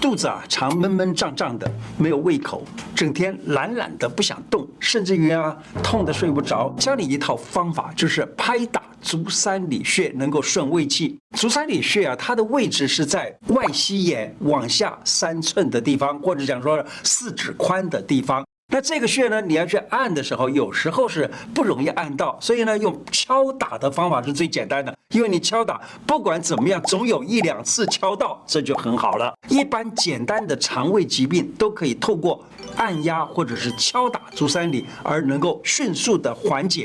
肚子啊常闷闷胀胀的，没有胃口，整天懒懒的不想动，甚至于啊痛得睡不着。教你一套方法，就是拍打足三里穴，能够顺胃气。足三里穴啊，它的位置是在外膝眼往下三寸的地方，或者讲说四指宽的地方。那这个穴呢，你要去按的时候，有时候是不容易按到，所以呢，用敲打的方法是最简单的。因为你敲打，不管怎么样，总有一两次敲到，这就很好了。一般简单的肠胃疾病都可以透过按压或者是敲打足三里而能够迅速的缓解。